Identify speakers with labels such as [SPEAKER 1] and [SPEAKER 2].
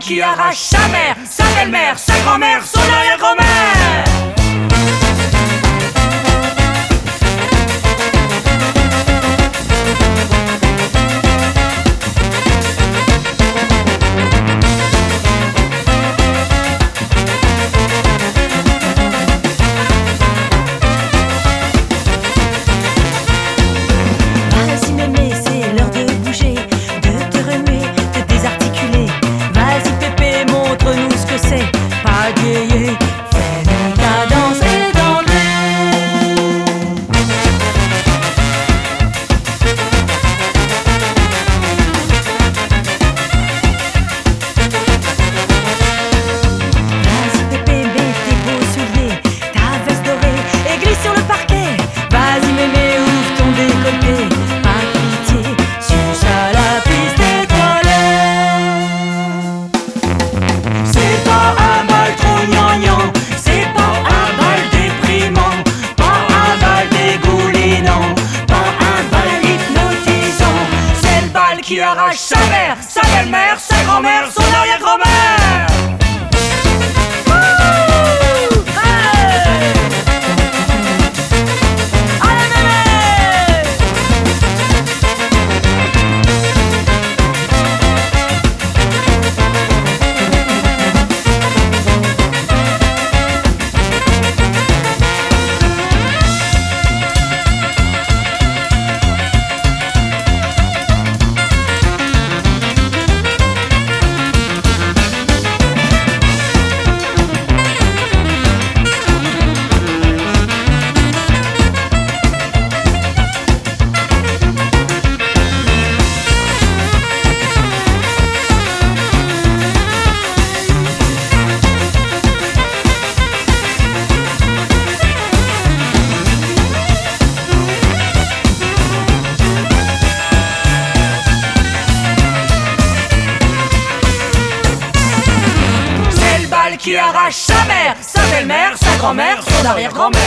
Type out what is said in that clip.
[SPEAKER 1] qui arrache sa mère, sa belle-mère, sa grand-mère, son arrière-grand-mère. qui arrache sa mère, sa belle-mère, sa grand-mère, son arrière-grand-mère. qui arrache sa mère, sa belle-mère, sa grand-mère, son arrière-grand-mère.